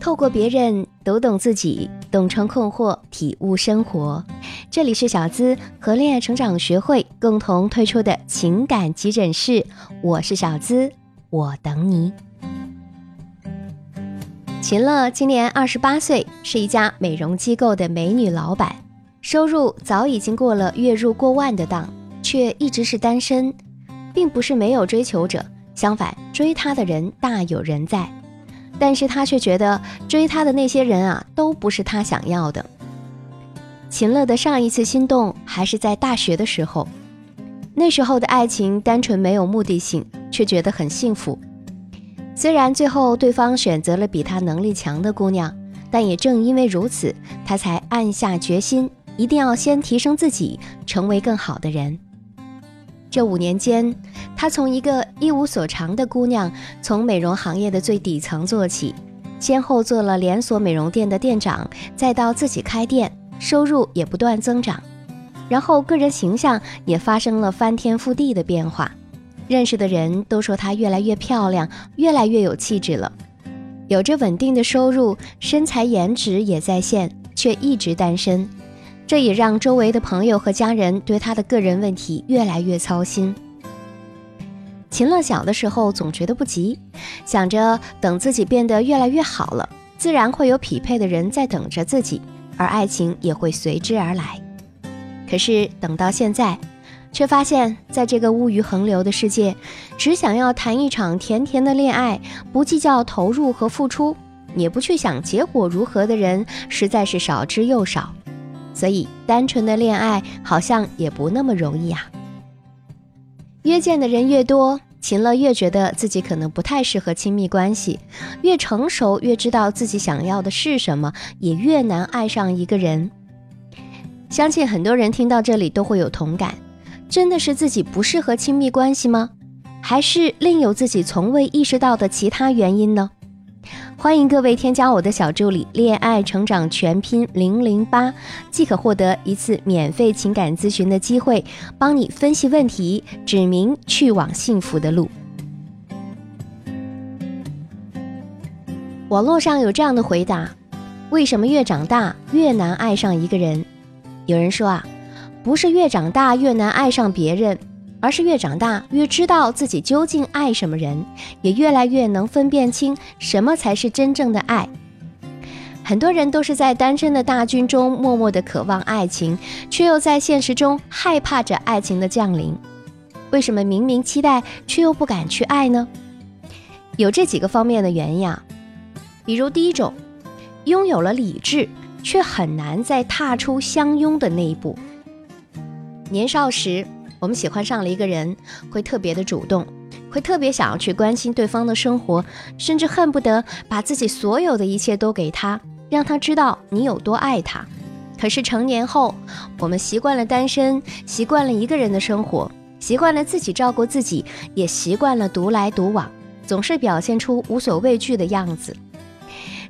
透过别人读懂自己，洞穿困惑，体悟生活。这里是小资和恋爱成长学会共同推出的情感急诊室，我是小资，我等你。秦乐今年二十八岁，是一家美容机构的美女老板，收入早已经过了月入过万的档，却一直是单身，并不是没有追求者，相反，追她的人大有人在。但是他却觉得追他的那些人啊，都不是他想要的。秦乐的上一次心动还是在大学的时候，那时候的爱情单纯没有目的性，却觉得很幸福。虽然最后对方选择了比他能力强的姑娘，但也正因为如此，他才暗下决心，一定要先提升自己，成为更好的人。这五年间，她从一个一无所长的姑娘，从美容行业的最底层做起，先后做了连锁美容店的店长，再到自己开店，收入也不断增长，然后个人形象也发生了翻天覆地的变化，认识的人都说她越来越漂亮，越来越有气质了，有着稳定的收入，身材颜值也在线，却一直单身。这也让周围的朋友和家人对他的个人问题越来越操心。秦乐小的时候总觉得不急，想着等自己变得越来越好了，自然会有匹配的人在等着自己，而爱情也会随之而来。可是等到现在，却发现在这个物欲横流的世界，只想要谈一场甜甜的恋爱，不计较投入和付出，也不去想结果如何的人，实在是少之又少。所以，单纯的恋爱好像也不那么容易啊。约见的人越多，秦乐越觉得自己可能不太适合亲密关系。越成熟，越知道自己想要的是什么，也越难爱上一个人。相信很多人听到这里都会有同感。真的是自己不适合亲密关系吗？还是另有自己从未意识到的其他原因呢？欢迎各位添加我的小助理“恋爱成长全拼零零八”，即可获得一次免费情感咨询的机会，帮你分析问题，指明去往幸福的路。网络上有这样的回答：为什么越长大越难爱上一个人？有人说啊，不是越长大越难爱上别人。而是越长大越知道自己究竟爱什么人，也越来越能分辨清什么才是真正的爱。很多人都是在单身的大军中默默的渴望爱情，却又在现实中害怕着爱情的降临。为什么明明期待却又不敢去爱呢？有这几个方面的原因啊，比如第一种，拥有了理智，却很难再踏出相拥的那一步。年少时。我们喜欢上了一个人，会特别的主动，会特别想要去关心对方的生活，甚至恨不得把自己所有的一切都给他，让他知道你有多爱他。可是成年后，我们习惯了单身，习惯了一个人的生活，习惯了自己照顾自己，也习惯了独来独往，总是表现出无所畏惧的样子。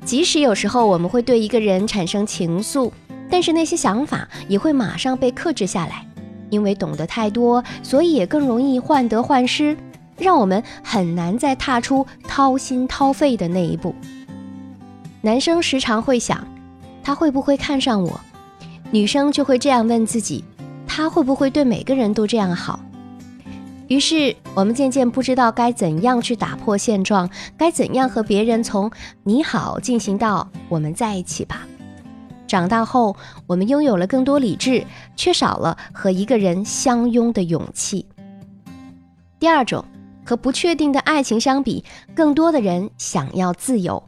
即使有时候我们会对一个人产生情愫，但是那些想法也会马上被克制下来。因为懂得太多，所以也更容易患得患失，让我们很难再踏出掏心掏肺的那一步。男生时常会想，他会不会看上我？女生就会这样问自己，他会不会对每个人都这样好？于是我们渐渐不知道该怎样去打破现状，该怎样和别人从你好进行到我们在一起吧。长大后，我们拥有了更多理智，缺少了和一个人相拥的勇气。第二种，和不确定的爱情相比，更多的人想要自由。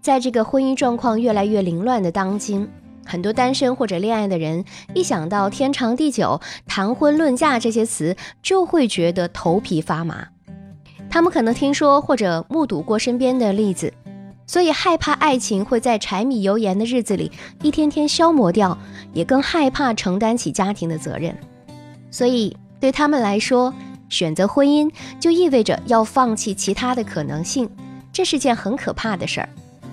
在这个婚姻状况越来越凌乱的当今，很多单身或者恋爱的人，一想到天长地久、谈婚论嫁这些词，就会觉得头皮发麻。他们可能听说或者目睹过身边的例子。所以害怕爱情会在柴米油盐的日子里一天天消磨掉，也更害怕承担起家庭的责任。所以对他们来说，选择婚姻就意味着要放弃其他的可能性，这是件很可怕的事儿。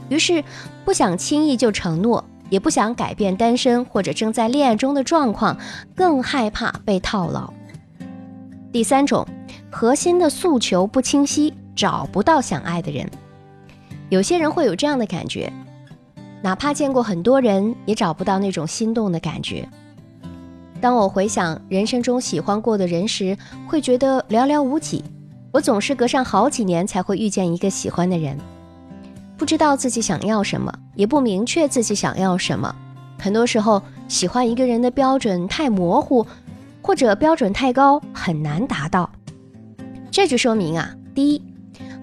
于是不想轻易就承诺，也不想改变单身或者正在恋爱中的状况，更害怕被套牢。第三种，核心的诉求不清晰，找不到想爱的人。有些人会有这样的感觉，哪怕见过很多人，也找不到那种心动的感觉。当我回想人生中喜欢过的人时，会觉得寥寥无几。我总是隔上好几年才会遇见一个喜欢的人，不知道自己想要什么，也不明确自己想要什么。很多时候，喜欢一个人的标准太模糊，或者标准太高，很难达到。这就说明啊，第一，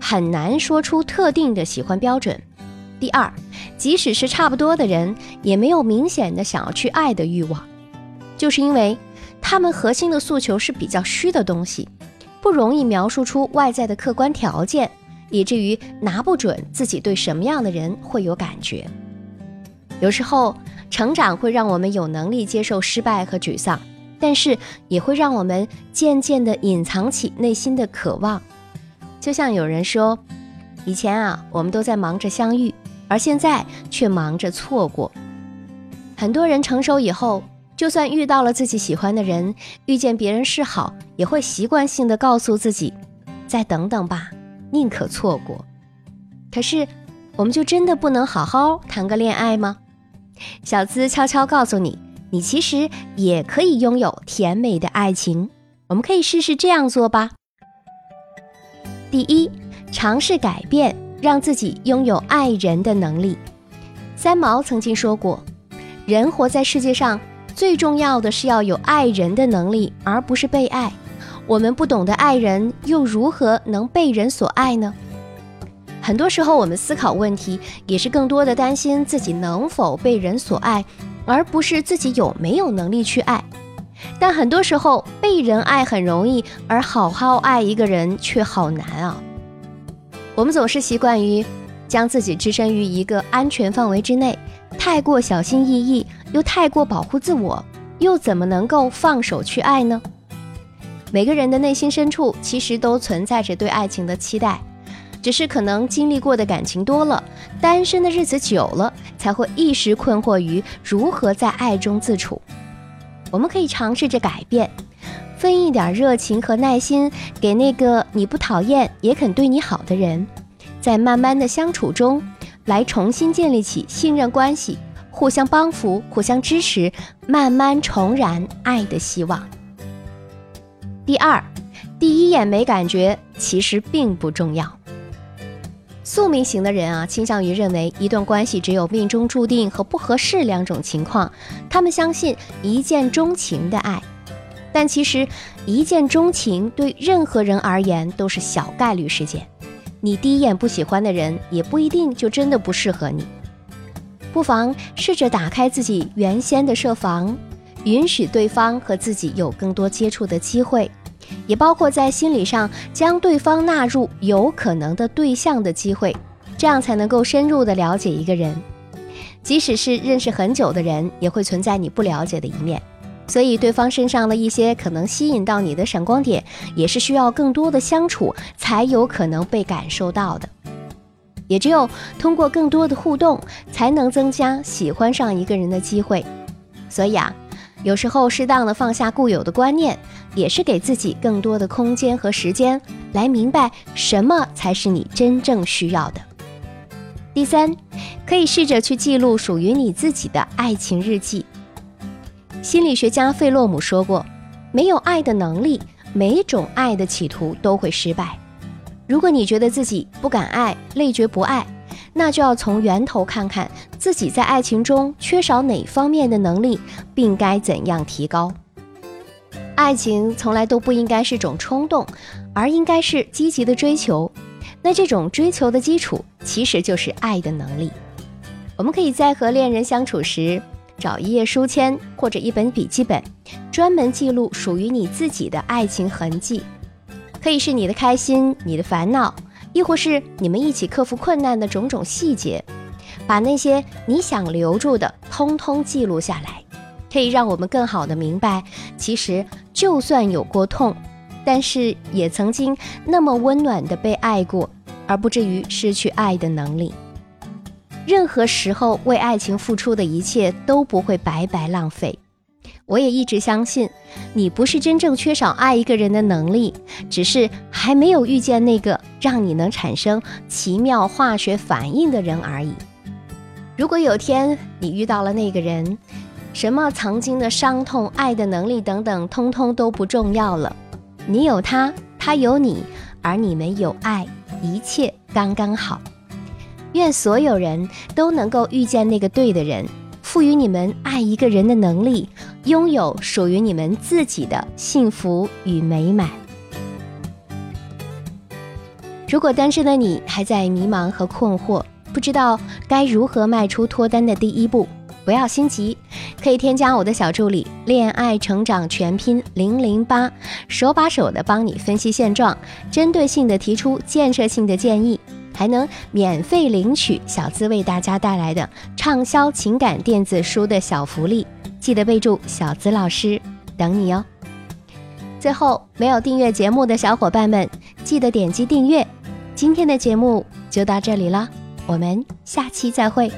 很难说出特定的喜欢标准；第二，即使是差不多的人，也没有明显的想要去爱的欲望，就是因为他们核心的诉求是比较虚的东西。不容易描述出外在的客观条件，以至于拿不准自己对什么样的人会有感觉。有时候，成长会让我们有能力接受失败和沮丧，但是也会让我们渐渐地隐藏起内心的渴望。就像有人说，以前啊，我们都在忙着相遇，而现在却忙着错过。很多人成熟以后。就算遇到了自己喜欢的人，遇见别人示好，也会习惯性的告诉自己，再等等吧，宁可错过。可是，我们就真的不能好好谈个恋爱吗？小资悄悄告诉你，你其实也可以拥有甜美的爱情。我们可以试试这样做吧。第一，尝试改变，让自己拥有爱人的能力。三毛曾经说过，人活在世界上。最重要的是要有爱人的能力，而不是被爱。我们不懂得爱人，又如何能被人所爱呢？很多时候，我们思考问题，也是更多的担心自己能否被人所爱，而不是自己有没有能力去爱。但很多时候，被人爱很容易，而好好爱一个人却好难啊。我们总是习惯于将自己置身于一个安全范围之内。太过小心翼翼，又太过保护自我，又怎么能够放手去爱呢？每个人的内心深处其实都存在着对爱情的期待，只是可能经历过的感情多了，单身的日子久了，才会一时困惑于如何在爱中自处。我们可以尝试着改变，分一点热情和耐心给那个你不讨厌也肯对你好的人，在慢慢的相处中。来重新建立起信任关系，互相帮扶，互相支持，慢慢重燃爱的希望。第二，第一眼没感觉其实并不重要。宿命型的人啊，倾向于认为一段关系只有命中注定和不合适两种情况，他们相信一见钟情的爱，但其实一见钟情对任何人而言都是小概率事件。你第一眼不喜欢的人，也不一定就真的不适合你。不妨试着打开自己原先的设防，允许对方和自己有更多接触的机会，也包括在心理上将对方纳入有可能的对象的机会，这样才能够深入的了解一个人。即使是认识很久的人，也会存在你不了解的一面。所以，对方身上的一些可能吸引到你的闪光点，也是需要更多的相处才有可能被感受到的。也只有通过更多的互动，才能增加喜欢上一个人的机会。所以啊，有时候适当的放下固有的观念，也是给自己更多的空间和时间，来明白什么才是你真正需要的。第三，可以试着去记录属于你自己的爱情日记。心理学家费洛姆说过：“没有爱的能力，每种爱的企图都会失败。如果你觉得自己不敢爱、累觉不爱，那就要从源头看看自己在爱情中缺少哪方面的能力，并该怎样提高。爱情从来都不应该是种冲动，而应该是积极的追求。那这种追求的基础，其实就是爱的能力。我们可以在和恋人相处时。”找一页书签或者一本笔记本，专门记录属于你自己的爱情痕迹，可以是你的开心、你的烦恼，亦或是你们一起克服困难的种种细节。把那些你想留住的，通通记录下来，可以让我们更好的明白，其实就算有过痛，但是也曾经那么温暖的被爱过，而不至于失去爱的能力。任何时候为爱情付出的一切都不会白白浪费。我也一直相信，你不是真正缺少爱一个人的能力，只是还没有遇见那个让你能产生奇妙化学反应的人而已。如果有天你遇到了那个人，什么曾经的伤痛、爱的能力等等，通通都不重要了。你有他，他有你，而你们有爱，一切刚刚好。愿所有人都能够遇见那个对的人。赋予你们爱一个人的能力，拥有属于你们自己的幸福与美满。如果单身的你还在迷茫和困惑，不知道该如何迈出脱单的第一步，不要心急，可以添加我的小助理“恋爱成长全拼零零八”，手把手的帮你分析现状，针对性的提出建设性的建议。还能免费领取小资为大家带来的畅销情感电子书的小福利，记得备注“小资老师”，等你哦。最后，没有订阅节目的小伙伴们，记得点击订阅。今天的节目就到这里了，我们下期再会。